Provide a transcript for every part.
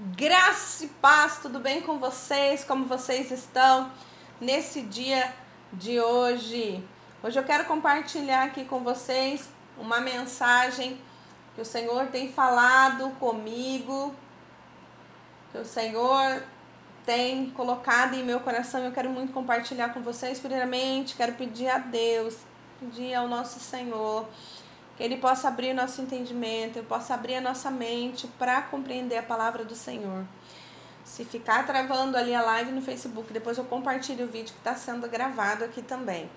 Graça e paz, tudo bem com vocês? Como vocês estão nesse dia de hoje? Hoje eu quero compartilhar aqui com vocês uma mensagem que o Senhor tem falado comigo, que o Senhor tem colocado em meu coração. Eu quero muito compartilhar com vocês. Primeiramente, quero pedir a Deus, pedir ao nosso Senhor que Ele possa abrir nosso entendimento, Ele possa abrir a nossa mente para compreender a palavra do Senhor. Se ficar travando ali a live no Facebook, depois eu compartilho o vídeo que está sendo gravado aqui também.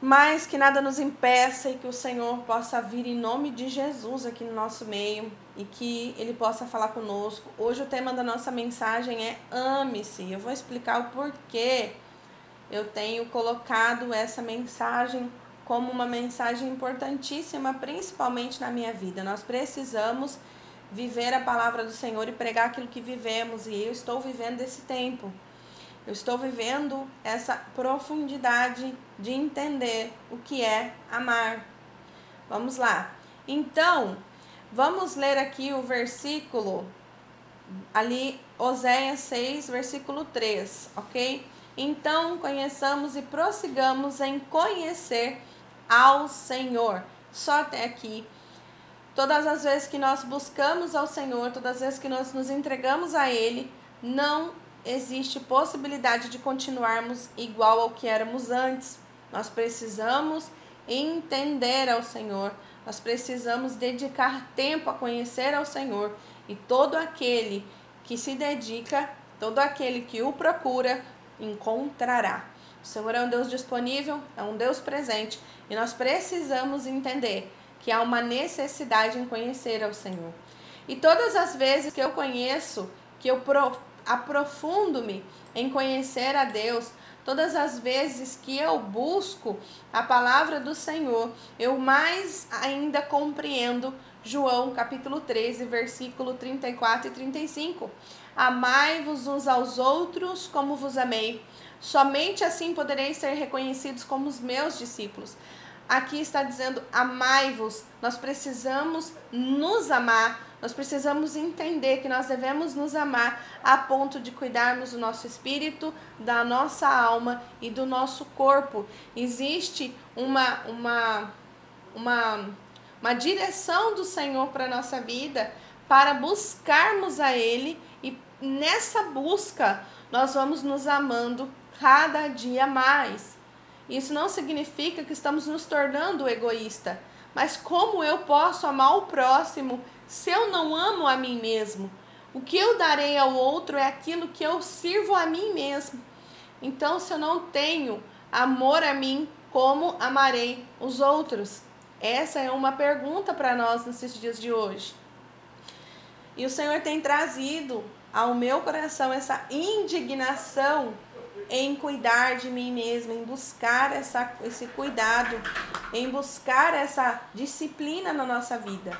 Mas que nada nos impeça e que o Senhor possa vir em nome de Jesus aqui no nosso meio e que Ele possa falar conosco. Hoje o tema da nossa mensagem é ame-se. Eu vou explicar o porquê eu tenho colocado essa mensagem como uma mensagem importantíssima, principalmente na minha vida. Nós precisamos viver a palavra do Senhor e pregar aquilo que vivemos, e eu estou vivendo esse tempo. Eu estou vivendo essa profundidade de entender o que é amar. Vamos lá. Então, vamos ler aqui o versículo ali Oséias 6, versículo 3, OK? Então, conheçamos e prossigamos em conhecer ao Senhor. Só até aqui. Todas as vezes que nós buscamos ao Senhor, todas as vezes que nós nos entregamos a Ele, não existe possibilidade de continuarmos igual ao que éramos antes. Nós precisamos entender ao Senhor, nós precisamos dedicar tempo a conhecer ao Senhor e todo aquele que se dedica, todo aquele que o procura, encontrará. O Senhor é um Deus disponível, é um Deus presente e nós precisamos entender que há uma necessidade em conhecer ao Senhor. E todas as vezes que eu conheço, que eu aprofundo-me em conhecer a Deus, todas as vezes que eu busco a palavra do Senhor, eu mais ainda compreendo João capítulo 13, versículo 34 e 35. Amai-vos uns aos outros como vos amei. Somente assim podereis ser reconhecidos como os meus discípulos. Aqui está dizendo: amai-vos. Nós precisamos nos amar. Nós precisamos entender que nós devemos nos amar a ponto de cuidarmos do nosso espírito, da nossa alma e do nosso corpo. Existe uma uma uma, uma direção do Senhor para a nossa vida para buscarmos a Ele e nessa busca nós vamos nos amando cada dia mais. Isso não significa que estamos nos tornando egoísta, mas como eu posso amar o próximo se eu não amo a mim mesmo? O que eu darei ao outro é aquilo que eu sirvo a mim mesmo. Então, se eu não tenho amor a mim, como amarei os outros? Essa é uma pergunta para nós nesses dias de hoje. E o Senhor tem trazido ao meu coração essa indignação em cuidar de mim mesma, em buscar essa, esse cuidado, em buscar essa disciplina na nossa vida.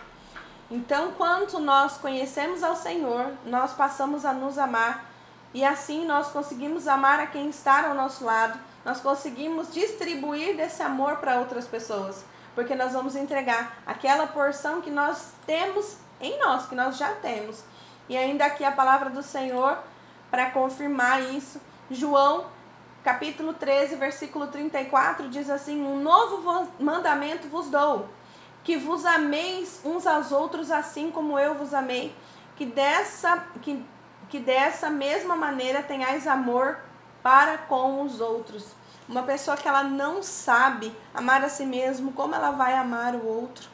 Então, quanto nós conhecemos ao Senhor, nós passamos a nos amar e assim nós conseguimos amar a quem está ao nosso lado, nós conseguimos distribuir desse amor para outras pessoas, porque nós vamos entregar aquela porção que nós temos em nós, que nós já temos. E ainda aqui a palavra do Senhor para confirmar isso João, capítulo 13, versículo 34, diz assim: Um novo mandamento vos dou, que vos ameis uns aos outros assim como eu vos amei, que dessa, que, que dessa mesma maneira tenhais amor para com os outros. Uma pessoa que ela não sabe amar a si mesmo, como ela vai amar o outro?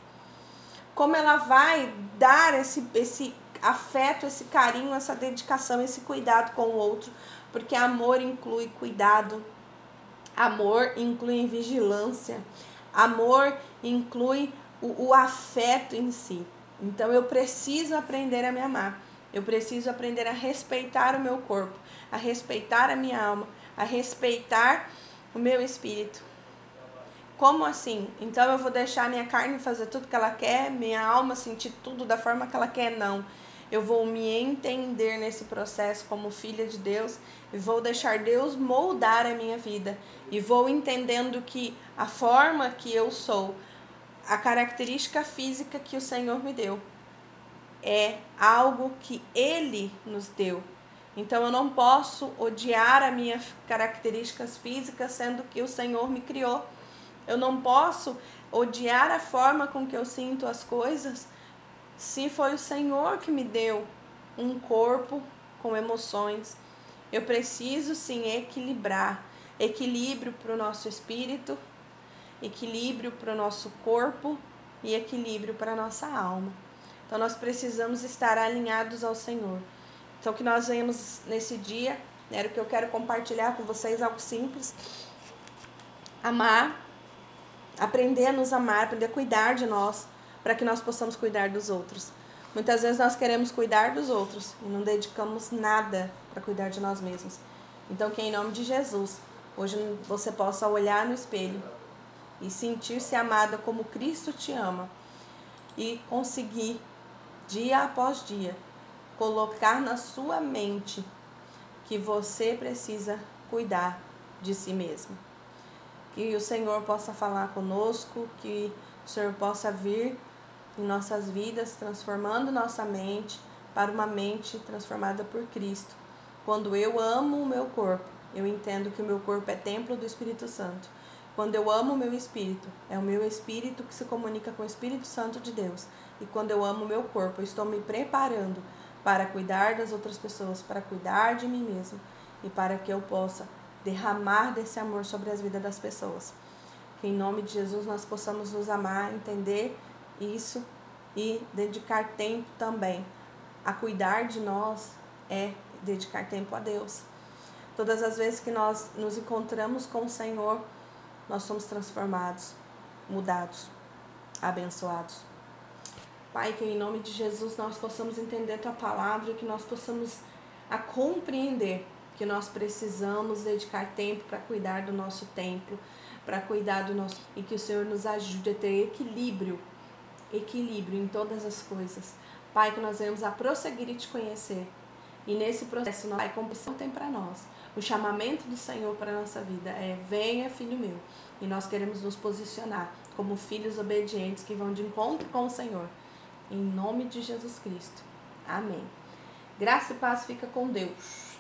Como ela vai dar esse, esse afeto, esse carinho, essa dedicação, esse cuidado com o outro? porque amor inclui cuidado, amor inclui vigilância, amor inclui o, o afeto em si. Então eu preciso aprender a me amar. Eu preciso aprender a respeitar o meu corpo, a respeitar a minha alma, a respeitar o meu espírito. Como assim? Então eu vou deixar minha carne fazer tudo que ela quer, minha alma sentir tudo da forma que ela quer? Não eu vou me entender nesse processo como filha de Deus e vou deixar Deus moldar a minha vida e vou entendendo que a forma que eu sou, a característica física que o Senhor me deu, é algo que Ele nos deu. Então eu não posso odiar as minhas características físicas, sendo que o Senhor me criou. Eu não posso odiar a forma com que eu sinto as coisas, se foi o Senhor que me deu um corpo com emoções. Eu preciso sim equilibrar equilíbrio para o nosso espírito, equilíbrio para o nosso corpo e equilíbrio para a nossa alma. Então nós precisamos estar alinhados ao Senhor. Então que nós venhamos nesse dia, né, era o que eu quero compartilhar com vocês, algo simples. Amar, aprender a nos amar, aprender a cuidar de nós, para que nós possamos cuidar dos outros. Muitas vezes nós queremos cuidar dos outros e não dedicamos nada para cuidar de nós mesmos. Então que em nome de Jesus, hoje você possa olhar no espelho e sentir-se amada como Cristo te ama e conseguir dia após dia colocar na sua mente que você precisa cuidar de si mesmo. Que o Senhor possa falar conosco, que o Senhor possa vir em nossas vidas, transformando nossa mente para uma mente transformada por Cristo. Quando eu amo o meu corpo, eu entendo que o meu corpo é templo do Espírito Santo. Quando eu amo o meu espírito, é o meu espírito que se comunica com o Espírito Santo de Deus. E quando eu amo o meu corpo, eu estou me preparando para cuidar das outras pessoas, para cuidar de mim mesmo e para que eu possa derramar desse amor sobre as vidas das pessoas. Que em nome de Jesus nós possamos nos amar, entender isso e dedicar tempo também a cuidar de nós é dedicar tempo a Deus. Todas as vezes que nós nos encontramos com o Senhor, nós somos transformados, mudados, abençoados. Pai, que em nome de Jesus nós possamos entender tua palavra, que nós possamos a compreender que nós precisamos dedicar tempo para cuidar do nosso templo, para cuidar do nosso e que o Senhor nos ajude a ter equilíbrio, equilíbrio em todas as coisas. Pai, que nós venhamos a prosseguir e te conhecer. E nesse processo, Pai, como tem para nós o chamamento do Senhor para a nossa vida é: venha, filho meu. E nós queremos nos posicionar como filhos obedientes que vão de encontro com o Senhor. Em nome de Jesus Cristo. Amém. Graça e paz fica com Deus.